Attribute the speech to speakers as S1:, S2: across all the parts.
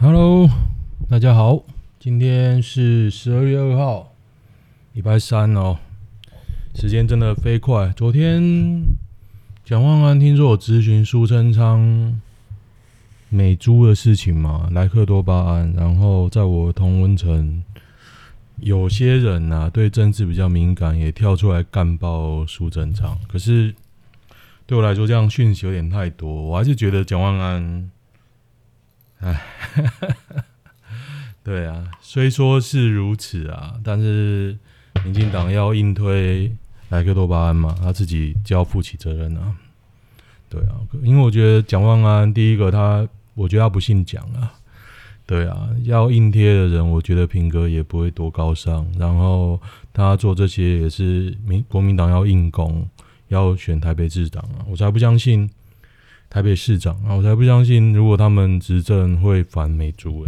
S1: Hello，大家好，今天是十二月二号，礼拜三哦。时间真的飞快。昨天蒋万安听说我咨询苏贞昌美猪的事情嘛，莱克多巴胺，然后在我同温层，有些人呐、啊、对政治比较敏感，也跳出来干爆苏贞昌。可是对我来说，这样讯息有点太多，我还是觉得蒋万安。哎，对啊，虽说是如此啊，但是民进党要硬推莱克多巴胺嘛，他自己就要负起责任啊。对啊，因为我觉得蒋万安第一个他，我觉得他不姓蒋啊。对啊，要硬贴的人，我觉得品格也不会多高尚。然后他做这些也是民国民党要硬攻，要选台北市长啊，我才不相信。台北市长啊，我才不相信，如果他们执政会反美猪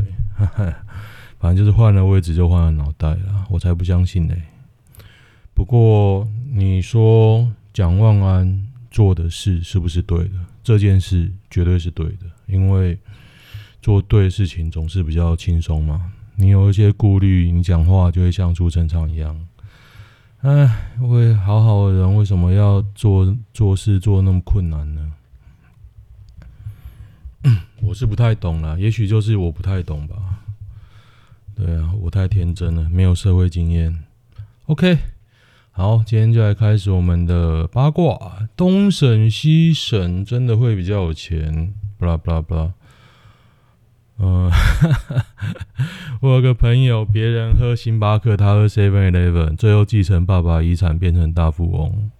S1: 哎，反正就是换了位置就换了脑袋了，我才不相信呢。不过你说蒋万安做的事是不是对的？这件事绝对是对的，因为做对事情总是比较轻松嘛。你有一些顾虑，你讲话就会像朱正昌一样。哎，为好好的人为什么要做做事做那么困难呢？我是不太懂啦，也许就是我不太懂吧。对啊，我太天真了，没有社会经验。OK，好，今天就来开始我们的八卦。东省西省真的会比较有钱？不啦不啦不啦。嗯，我有个朋友，别人喝星巴克，他喝 Seven Eleven，最后继承爸爸遗产，变成大富翁。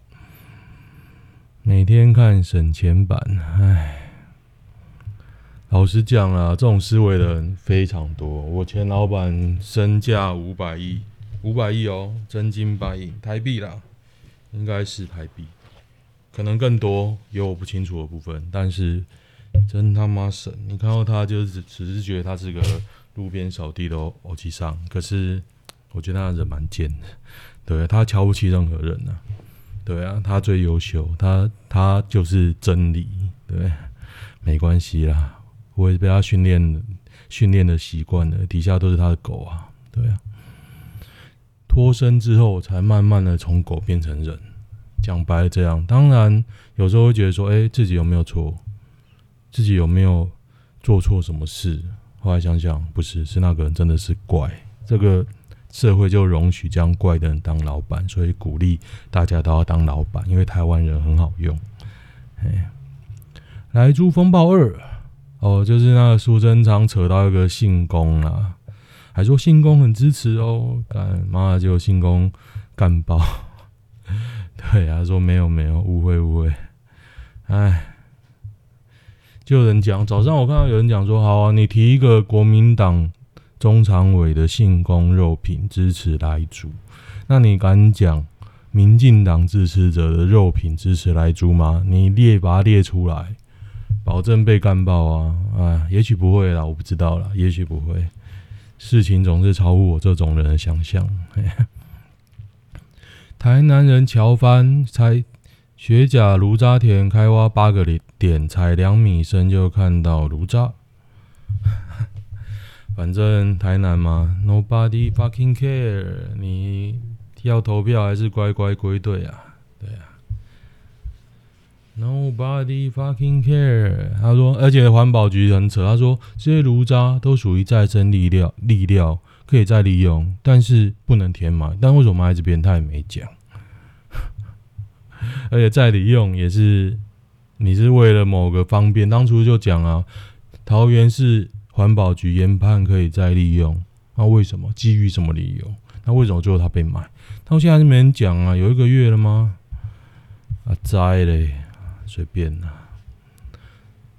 S1: 每天看省钱版，唉。老实讲啊，这种思维的人非常多。我前老板身价五百亿，五百亿哦，真金白银，台币啦，应该是台币，可能更多，有我不清楚的部分。但是真他妈神，你看到他就是只是觉得他是个路边扫地的欧吉桑，可是我觉得他人蛮贱的，对，他瞧不起任何人呢、啊，对啊，他最优秀，他他就是真理，对，没关系啦。我也被他训练训练的习惯了，底下都是他的狗啊，对啊。脱身之后，才慢慢的从狗变成人。讲白了这样，当然有时候会觉得说，哎、自己有没有错？自己有没有做错什么事？后来想想，不是，是那个人真的是怪。这个社会就容许这样怪的人当老板，所以鼓励大家都要当老板，因为台湾人很好用。哎，来猪风暴二。哦，就是那个苏贞昌扯到一个信公啦，还说信公很支持哦，干妈就信公干爆，对啊，说没有没有，误会误会，哎，就有人讲，早上我看到有人讲说，好啊，你提一个国民党中常委的信公肉品支持莱猪，那你敢讲民进党支持者的肉品支持莱猪吗？你列把它列出来。保证被干爆啊！啊，也许不会啦，我不知道啦，也许不会。事情总是超乎我这种人的想象。台南人乔帆，采学甲炉渣田开挖八个点，才两米深就看到炉渣。反正台南嘛，Nobody fucking care。你要投票还是乖乖归队啊？对啊。Nobody fucking care。他说，而且环保局很扯。他说，这些炉渣都属于再生粒料，粒料可以再利用，但是不能填埋。但为什么埋这边他也没讲？而且再利用也是，你是为了某个方便。当初就讲啊，桃园市环保局研判可以再利用，那为什么？基于什么理由？那为什么最后他被埋？到现在还是没人讲啊？有一个月了吗？啊，栽嘞！随便呐，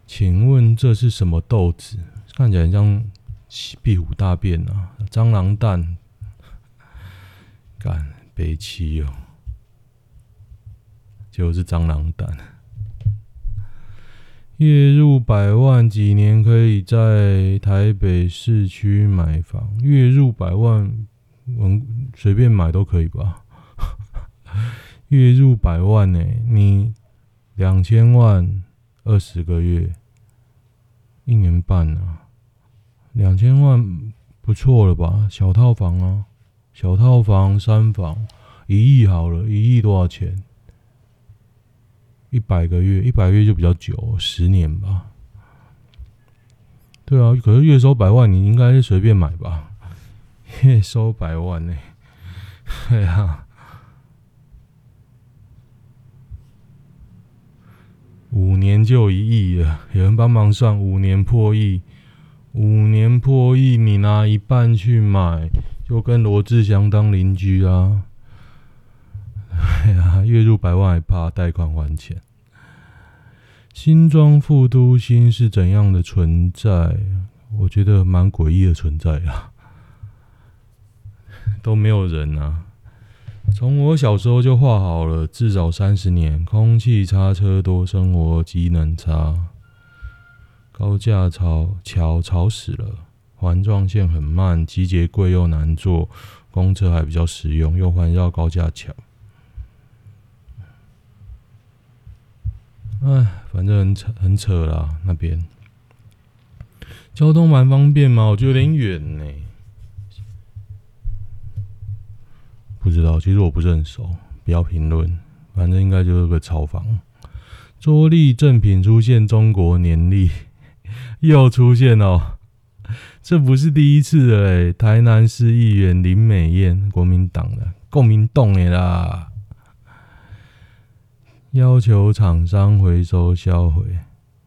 S1: 请问这是什么豆子？看起来像壁虎大便啊，蟑螂蛋，干悲戚哦，就是蟑螂蛋。月入百万，几年可以在台北市区买房？月入百万，嗯，随便买都可以吧？月入百万呢、你？两千万，二十个月，一年半啊！两千万不错了吧？小套房啊，小套房三房，一亿好了，一亿多少钱？一百个月，一百个月就比较久，十年吧。对啊，可是月收百万，你应该是随便买吧？月收百万呢？对啊，五年就一亿了，有人帮忙算，五年破亿，五年破亿，你拿一半去买，就跟罗志祥当邻居啊。哎呀，月入百万还怕贷款还钱？新庄副都心是怎样的存在？我觉得蛮诡异的存在啊，都没有人啊。从我小时候就画好了，至少三十年。空气差，车多，生活机能差，高架桥桥吵死了，环状线很慢，机捷贵又难坐，公车还比较实用，又环绕高架桥。哎，反正很扯，很扯啦。那边交通蛮方便吗？我觉得有点远呢。不知道，其实我不是很熟，不要评论。反正应该就是个炒房。桌立正品出现中国年历，又出现哦，这不是第一次了。台南市议员林美燕，国民党的，共民党的啦。要求厂商回收销毁，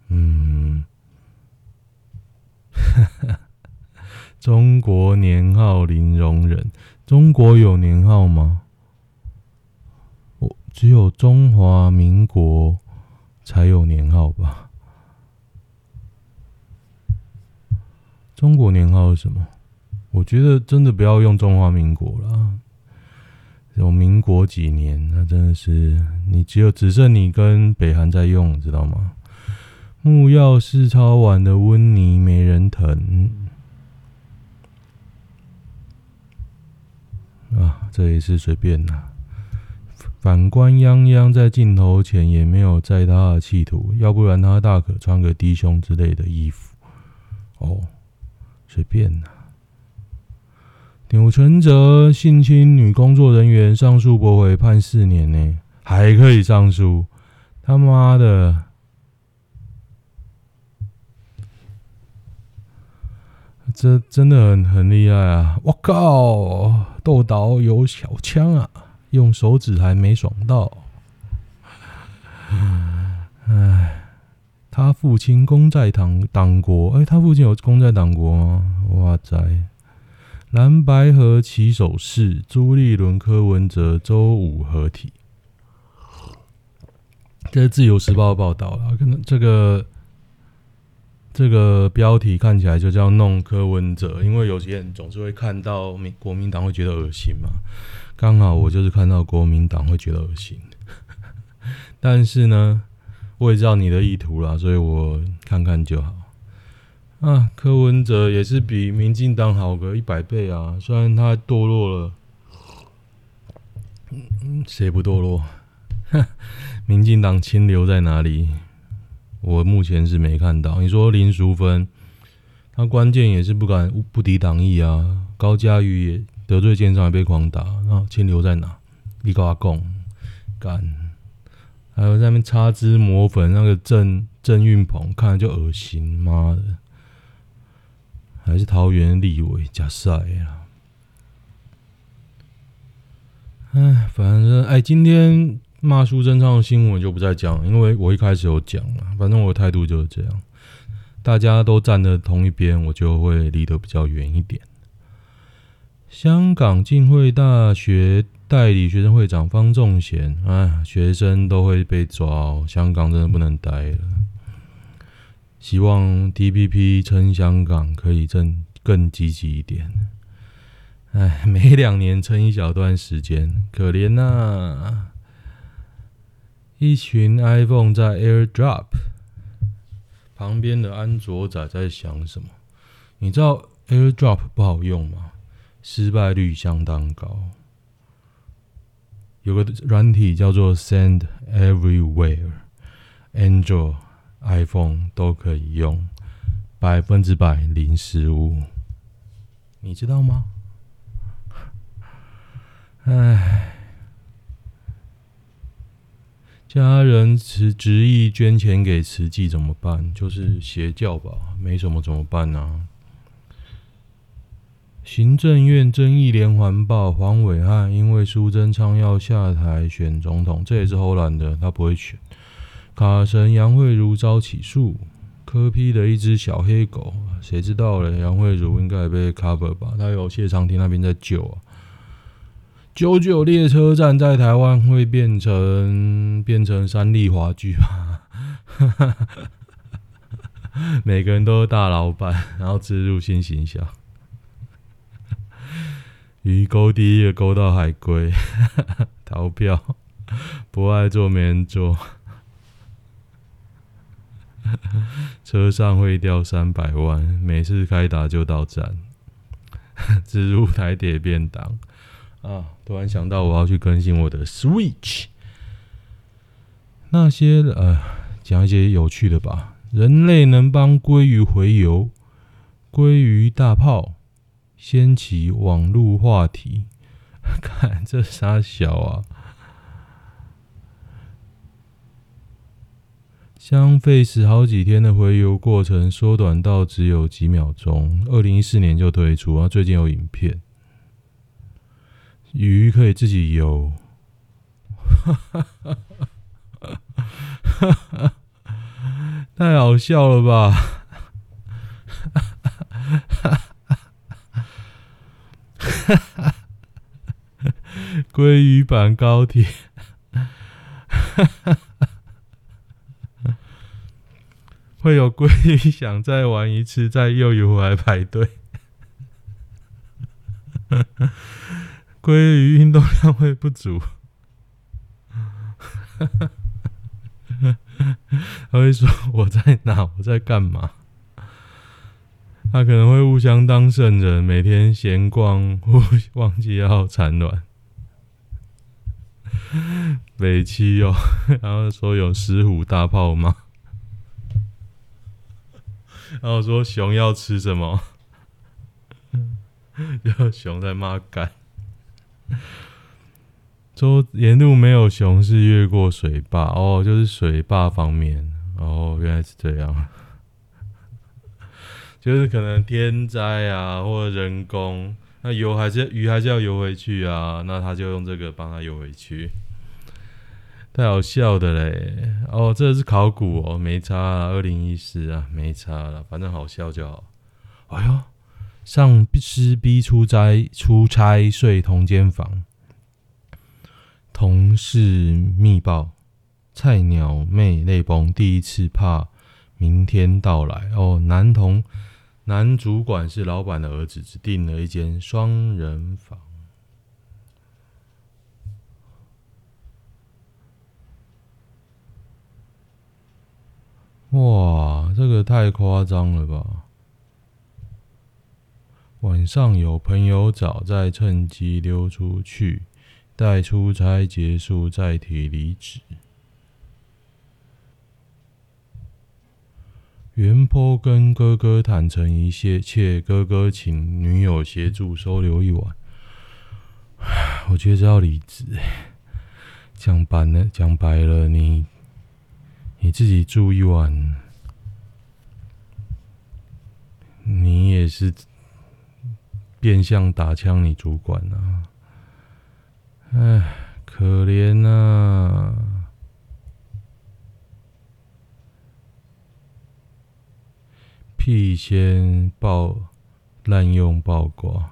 S1: 嗯，中国年号零容忍，中国有年号吗？我只有中华民国才有年号吧？中国年号是什么？我觉得真的不要用中华民国了。有民国几年，那真的是你只有只剩你跟北韩在用，知道吗？木曜四超玩的温妮没人疼啊！这也是随便啦。反观泱泱在镜头前也没有在他的企图，要不然他大可穿个低胸之类的衣服。哦，随便啦。钮承泽性侵女工作人员上诉驳回判四年呢，还可以上诉？他妈的！这真的很很厉害啊！我靠，豆岛有小枪啊，用手指还没爽到。唉，他父亲功在党党国，哎、他父亲有功在党国吗？哇塞！蓝白河起手式，朱立伦、柯文哲周五合体。这是《自由时报》报道啊，可能这个这个标题看起来就叫弄柯文哲，因为有些人总是会看到民国民党会觉得恶心嘛。刚好我就是看到国民党会觉得恶心，但是呢，我也知道你的意图啦，所以我看看就好。啊，柯文哲也是比民进党好个一百倍啊！虽然他堕落了，谁不堕落？民进党清流在哪里？我目前是没看到。你说林淑芬，他关键也是不敢不敌党意啊。高嘉瑜也得罪建商，还被狂打，那清流在哪？你跟我讲，干！还有在那边擦脂抹粉，那个郑郑运鹏看了就恶心，妈的！还是桃园立委加赛啊！哎，反正哎，今天骂苏贞昌的新闻就不再讲，因为我一开始有讲了。反正我的态度就是这样，大家都站在同一边，我就会离得比较远一点。香港浸会大学代理学生会长方仲贤，哎，学生都会被抓，香港真的不能待了。希望 TPP 撑香港可以更更积极一点。哎，每两年撑一小段时间，可怜呐、啊！一群 iPhone 在 AirDrop 旁边的安卓仔在想什么？你知道 AirDrop 不好用吗？失败率相当高。有个软体叫做 Send Everywhere，Android。iPhone 都可以用，百分之百零失误，你知道吗？唉。家人持执意捐钱给慈济怎么办？就是邪教吧，没什么怎么办呢、啊？行政院争议连环爆，黄伟汉因为苏贞昌要下台选总统，这也是偷懒的，他不会选。卡神杨慧如遭起诉，科批的一只小黑狗，谁知道嘞？杨慧如应该也被 cover 吧？他有谢长廷那边在救啊。九九列车站在台湾会变成变成三立华剧吧？每个人都是大老板，然后植入新形象。鱼钩第一个钩到海龟，逃票，不爱做没人做。车上会掉三百万，每次开打就到站，植入台铁便当。啊！突然想到，我要去更新我的 Switch。那些呃，讲一些有趣的吧。人类能帮鲑鱼回游，鲑鱼大炮掀起网络话题。看这傻小啊！将费时好几天的回游过程缩短到只有几秒钟。二零一四年就推出，啊最近有影片。鱼可以自己游，太好笑了吧！鲑鱼版高铁，会有鲑鱼想再玩一次，再又游回来排队。鲑鱼运动量会不足，他会说我在哪？我在干嘛？他可能会互相当圣人，每天闲逛，忘记要产卵。北七哦，然后说有石虎大炮吗？然后说熊要吃什么？然后熊在骂干。说沿路没有熊，是越过水坝哦，就是水坝方面哦，原来是这样，就是可能天灾啊，或者人工，那游还是鱼还是要游回去啊，那他就用这个帮他游回去，太好笑的嘞！哦，这是考古哦，没差，二零一四啊，没差了，反正好笑就好。哎呦！上司逼出差出差睡同间房，同事密报，菜鸟妹泪崩，第一次怕明天到来哦。男同男主管是老板的儿子，只订了一间双人房。哇，这个太夸张了吧！晚上有朋友找，再趁机溜出去，待出差结束再提离职。原坡跟哥哥坦诚一切，哥哥请女友协助收留一晚。我觉得这要离职。讲白了，讲白了，你你自己住一晚，你也是。变相打枪你主管啊！哎，可怜呐、啊！屁先爆滥用爆挂。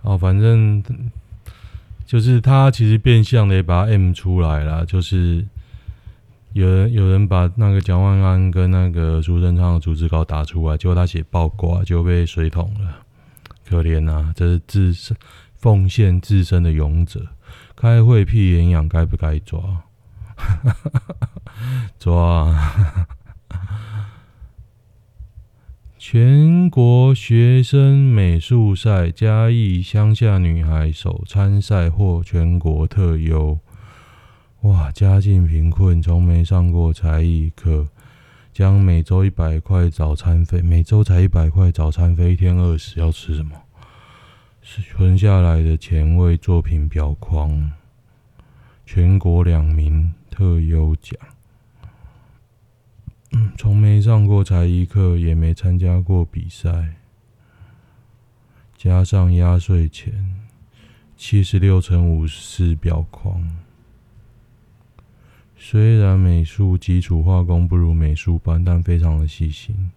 S1: 哦，反正就是他其实变相的也把 M 出来了，就是。有人有人把那个蒋万安跟那个苏贞昌的组织稿打出来，结果他写爆挂就被水桶了，可怜呐、啊！这是自身奉献自身的勇者，开会屁眼痒该不该抓？抓！全国学生美术赛，嘉义乡下女孩首参赛获全国特优。哇，家境贫困，从没上过才艺课，将每周一百块早餐费，每周才一百块早餐费，一天二十要吃什么？是存下来的钱为作品裱框，全国两名特优奖。从没上过才艺课，也没参加过比赛，加上压岁钱，七十六乘五十四裱框。虽然美术基础画工不如美术班，但非常的细心。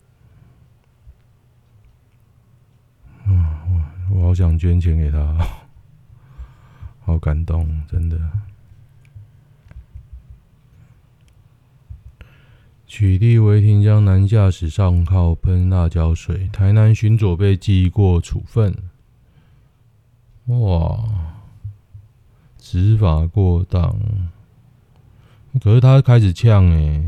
S1: 啊，我好想捐钱给他，好感动，真的。取缔违停将男驾驶上铐喷辣椒水，台南巡佐被记过处分。哇，执法过当。可是他开始呛诶，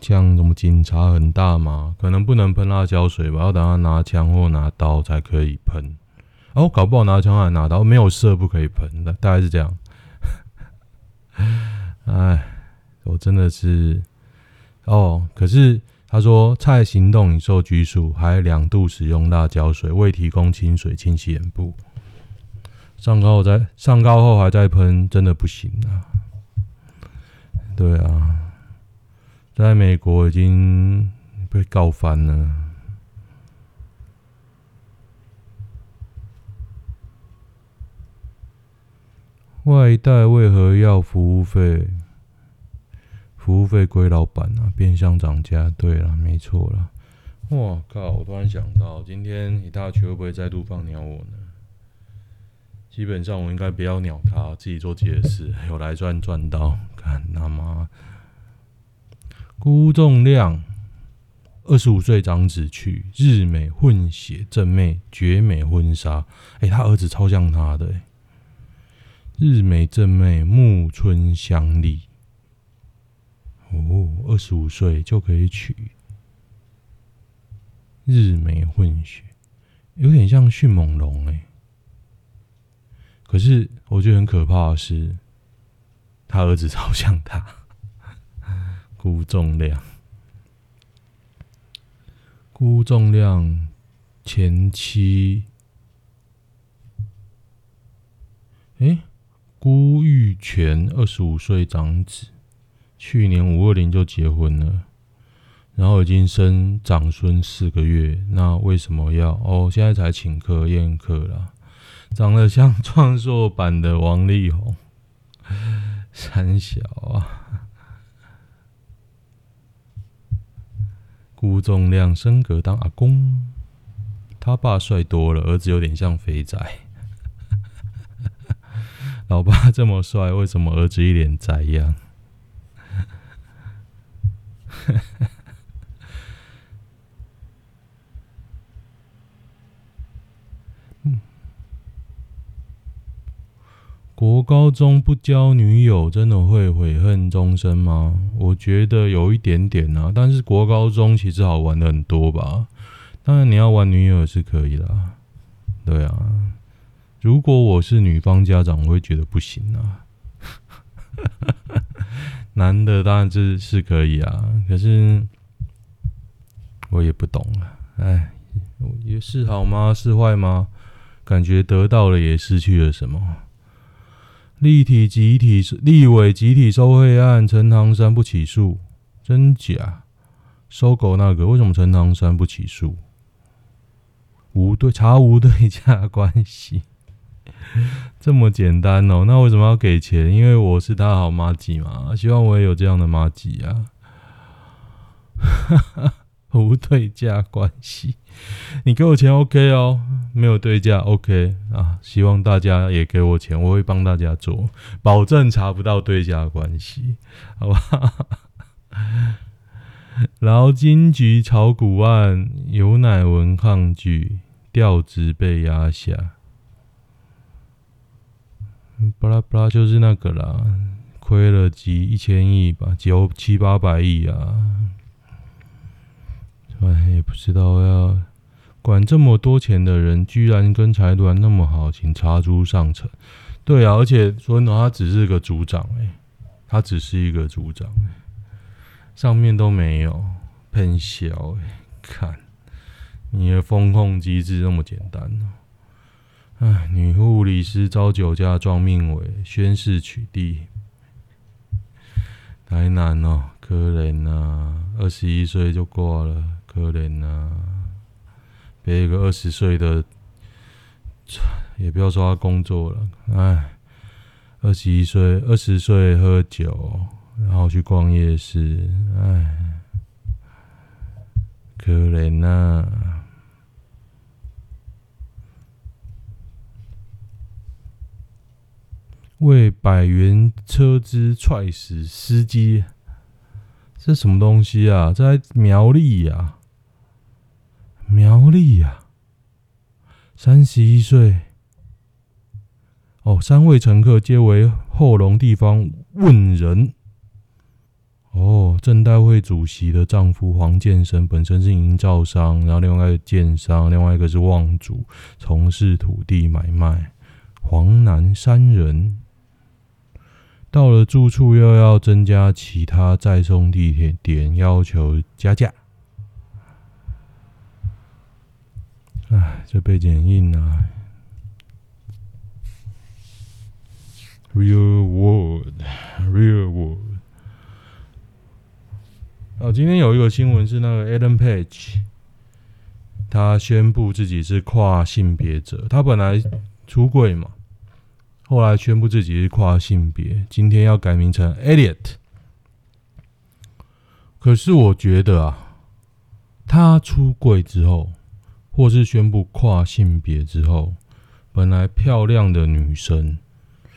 S1: 呛什么警察很大嘛？可能不能喷辣椒水吧，要等他拿枪或拿刀才可以喷。哦，搞不好拿枪还拿刀，没有射不可以喷的，大概是这样。哎，我真的是哦。可是他说蔡行动已受拘束，还两度使用辣椒水，未提供清水清洗眼部。上高再上高后还在喷，真的不行啊。对啊，在美国已经被告翻了。外带为何要服务费？服务费归老板啊，变相涨价。对了，没错了。我靠！我突然想到，今天一大群会不会再度放鸟我呢？基本上我应该不要鸟他，自己做自己的事，有来赚赚到。看他妈，辜仲亮，二十五岁长子娶日美混血正妹，绝美婚纱。哎，他儿子超像他的，日美正妹木村香莉。哦，二十五岁就可以娶日美混血，有点像迅猛龙哎。可是我觉得很可怕的是，他儿子超像他，辜仲亮，辜仲亮前妻，哎，辜玉泉二十五岁长子，去年五二零就结婚了，然后已经生长孙四个月，那为什么要哦？现在才请客宴客了。长得像壮硕版的王力宏，三小啊，辜仲谅升格当阿公，他爸帅多了，儿子有点像肥仔。老爸这么帅，为什么儿子一脸宅样？国高中不交女友，真的会悔恨终生吗？我觉得有一点点啊，但是国高中其实好玩的很多吧。当然，你要玩女友也是可以啦，对啊。如果我是女方家长，我会觉得不行啊。男的当然是是可以啊，可是我也不懂啊。哎，也是好吗？是坏吗？感觉得到了也失去了什么。立体集体立委集体收贿案，陈唐山不起诉，真假？收狗那个为什么陈唐山不起诉？无对查无对价关系，这么简单哦？那为什么要给钱？因为我是他好妈吉嘛，希望我也有这样的妈吉啊。哈哈。无对价关系，你给我钱 OK 哦，没有对价 OK 啊。希望大家也给我钱，我会帮大家做，保证查不到对价关系，好吧？然后金局炒股案，有乃文抗拒调职被压下，巴拉巴拉就是那个啦，亏了几一千亿吧，九七八百亿啊。哎，也不知道要管这么多钱的人，居然跟财团那么好，请查出上层。对啊，而且说呢，他只是个组长，哎，他只是一个组长，上面都没有喷小哎，看你的风控机制那么简单哦。哎，女护理师遭酒驾撞命委，宣誓取缔。台南哦，可怜啊，二十一岁就挂了，可怜啊。别一个二十岁的，也不要说他工作了，哎，二十一岁、二十岁喝酒，然后去逛夜市，哎，可怜呐！为百元车资踹死司机，这什么东西啊？在苗栗呀？苗栗呀？三十一岁。哦，三位乘客皆为后龙地方问人。哦，郑代会主席的丈夫黄建生本身是营造商，然后另外一个建商，另外一个是望族，从事土地买卖。黄南三人到了住处又要增加其他再送地铁点，要求加价。哎，这被剪映啊！Real world，real world。哦，今天有一个新闻是那个 Ellen Page，他宣布自己是跨性别者。他本来出柜嘛，后来宣布自己是跨性别，今天要改名成 Elliot。可是我觉得啊，他出柜之后，或是宣布跨性别之后，本来漂亮的女生，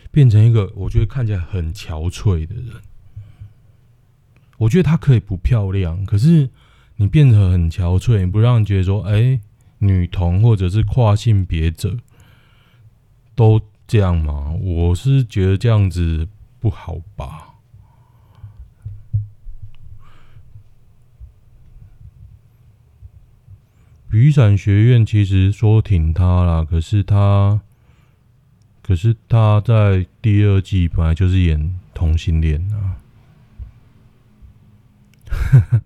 S1: 变成一个我觉得看起来很憔悴的人。我觉得她可以不漂亮，可是你变得很憔悴，你不让人觉得说，哎、女同或者是跨性别者都这样吗？我是觉得这样子不好吧。雨伞学院其实说挺她啦，可是她，可是她在第二季本来就是演同性恋啊。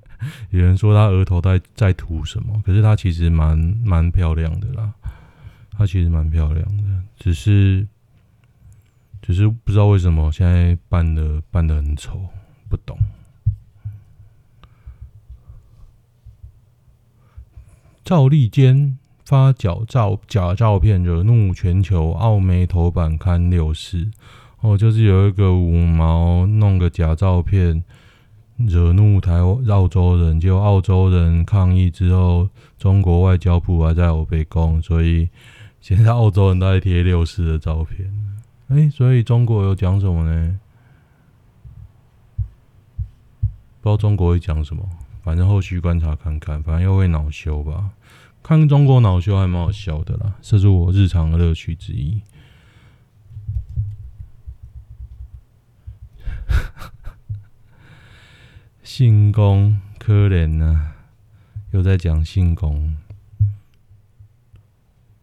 S1: 有人说他额头在在涂什么，可是他其实蛮蛮漂亮的啦。他其实蛮漂亮的，只是只是不知道为什么现在扮的扮的很丑，不懂。赵立坚发假照假照片惹怒全球，奥媒头版刊六四哦，就是有一个五毛弄个假照片。惹怒台澳洲人，就澳洲人抗议之后，中国外交部还在欧北共，所以现在澳洲人都在贴六四的照片。哎、所以中国有讲什么呢？不知道中国会讲什么，反正后续观察看看，反正又会恼羞吧。看中国恼羞还蛮好笑的啦，这是我日常的乐趣之一。性工可怜呐、啊，又在讲性工，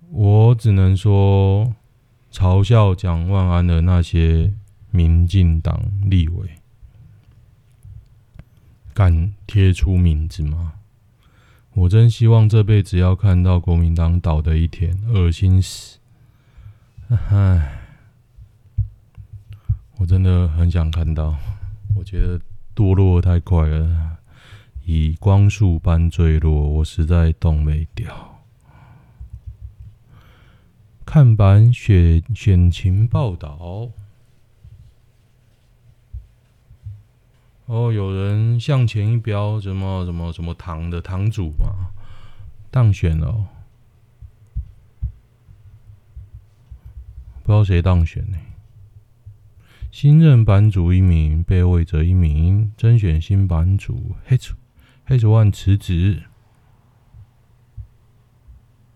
S1: 我只能说嘲笑蒋万安的那些民进党立委，敢贴出名字吗？我真希望这辈子要看到国民党倒的一天，恶心死！唉，我真的很想看到，我觉得。堕落太快了，以光速般坠落，我实在动没掉。看板选选情报道，哦，有人向前一标，什么什么什么堂的堂主嘛，当选了，不知道谁当选呢？新任版主一名，被位者一名。甄选新版主，H H One 辞职。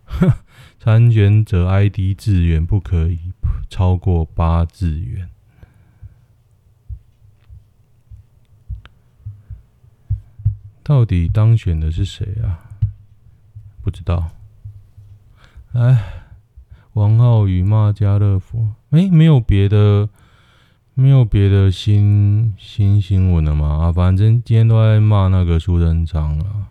S1: 哼，参选者 ID 字元不可以超过八字元。到底当选的是谁啊？不知道。哎，王浩宇骂家乐福，哎，没有别的。没有别的新新新闻了吗？啊，反正今天都在骂那个苏贞昌了。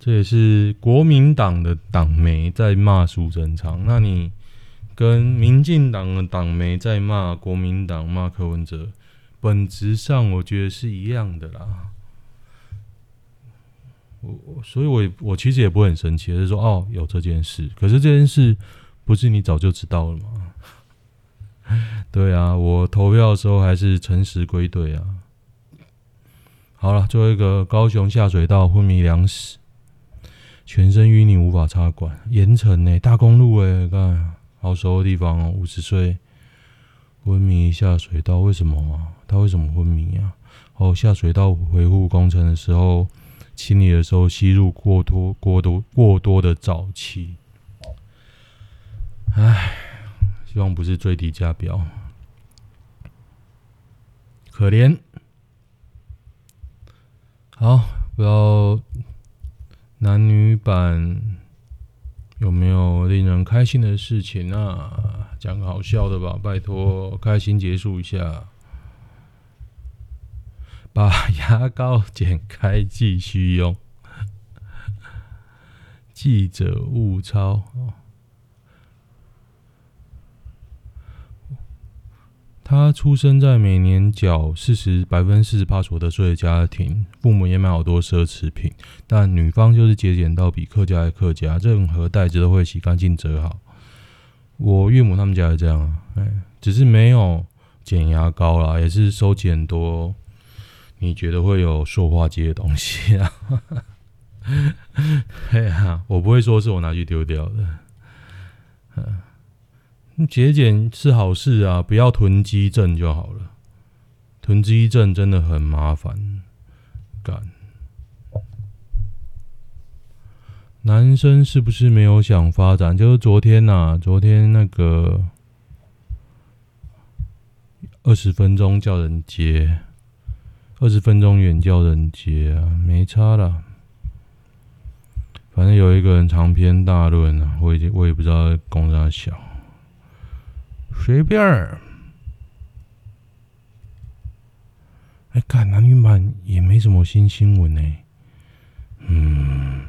S1: 这也是国民党的党媒在骂苏贞昌，那你跟民进党的党媒在骂国民党、骂柯文哲，本质上我觉得是一样的啦。我所以我，我我其实也不会很生气，就是说哦，有这件事，可是这件事不是你早就知道了吗？对啊，我投票的时候还是诚实归队啊。好了，最后一个高雄下水道昏迷两死。全身淤泥无法插管，盐城呢？大公路哎，看好熟的地方哦。五十岁昏迷下水道，为什么啊？他为什么昏迷啊？哦，下水道维护工程的时候，清理的时候吸入过多、过多、过多的沼气。唉，希望不是最低价标，可怜。好，不要。男女版有没有令人开心的事情啊？讲个好笑的吧，拜托，开心结束一下。把牙膏剪开继续用。记者误抄。他出生在每年缴四十百分之四十八所得税的家庭，父母也买好多奢侈品，但女方就是节俭到比客家还客家，任何袋子都会洗干净折好。我岳母他们家也这样啊，哎，只是没有剪牙膏啦，也是收集很多你觉得会有塑化剂的东西啊。哎呀，我不会说是我拿去丢掉的。嗯节俭是好事啊，不要囤积症就好了。囤积症真的很麻烦。干，男生是不是没有想发展？就是昨天呐、啊，昨天那个二十分钟叫人接，二十分钟远叫人接啊，没差啦。反正有一个人长篇大论啊，我已经我也不知道公啥小。随便儿，哎，看男女版也没什么新新闻呢。嗯，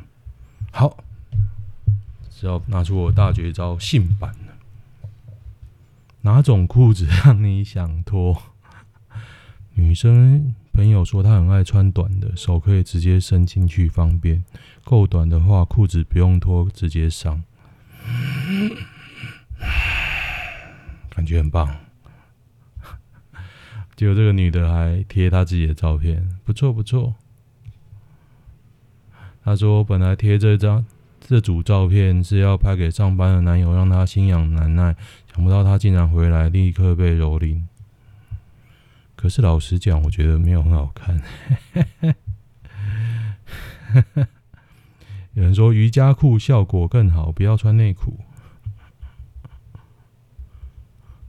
S1: 好，只要拿出我大绝招性版。哪种裤子让你想脱？女生朋友说她很爱穿短的，手可以直接伸进去方便。够短的话，裤子不用脱，直接上。感觉很棒，结果这个女的还贴她自己的照片，不错不错。她说本来贴这张这组照片是要拍给上班的男友，让他心痒难耐，想不到他竟然回来立刻被蹂躏。可是老实讲，我觉得没有很好看。有人说瑜伽裤效果更好，不要穿内裤。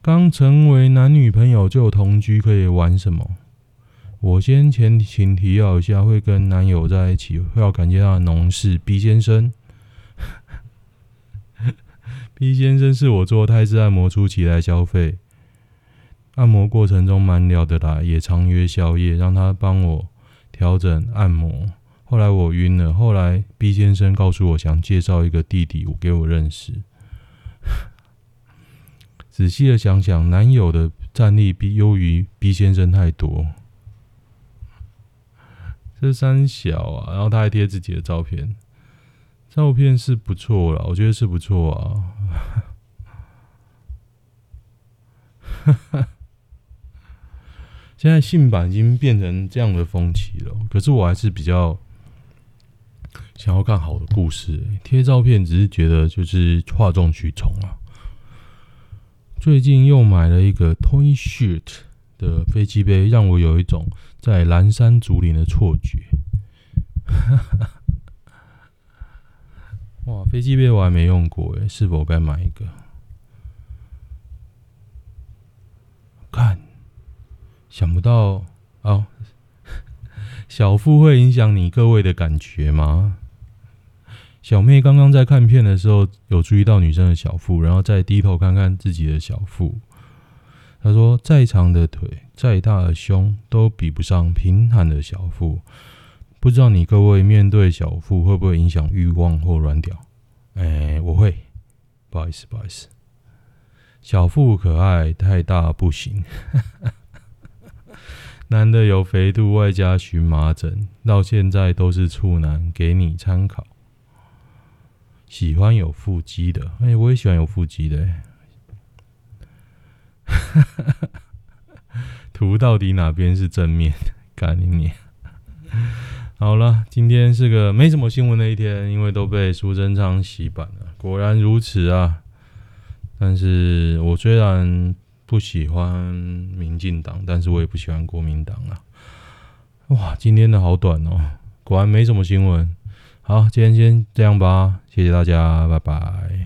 S1: 刚成为男女朋友就同居，可以玩什么？我先前情提要一下，会跟男友在一起，会要感谢他的农事 B 先生。B 先生是我做泰式按摩初期来消费，按摩过程中蛮聊得来，也常约宵夜，让他帮我调整按摩。后来我晕了，后来 B 先生告诉我想介绍一个弟弟我给我认识。仔细的想想，男友的战力比优于 B 先生太多。这三小啊，然后他还贴自己的照片，照片是不错了，我觉得是不错啊。现在性版已经变成这样的风气了，可是我还是比较想要看好的故事，贴照片只是觉得就是哗众取宠啊。最近又买了一个 Tony Shirt 的飞机杯，让我有一种在蓝山竹林的错觉。哇，飞机杯我还没用过诶，是否该买一个？看，想不到哦，小腹会影响你各位的感觉吗？小妹刚刚在看片的时候，有注意到女生的小腹，然后再低头看看自己的小腹。她说：“再长的腿，再大的胸，都比不上平坦的小腹。不知道你各位面对小腹会不会影响欲望或软屌？哎，我会，不好意思，不好意思。小腹可爱，太大不行。男的有肥肚外加荨麻疹，到现在都是处男，给你参考。喜欢有腹肌的，哎，我也喜欢有腹肌的。”哈哈哈，图到底哪边是正面？干你你！好了，今天是个没什么新闻的一天，因为都被苏贞昌洗版了。果然如此啊！但是我虽然不喜欢民进党，但是我也不喜欢国民党啊。哇，今天的好短哦，果然没什么新闻。好，今天先这样吧，谢谢大家，拜拜。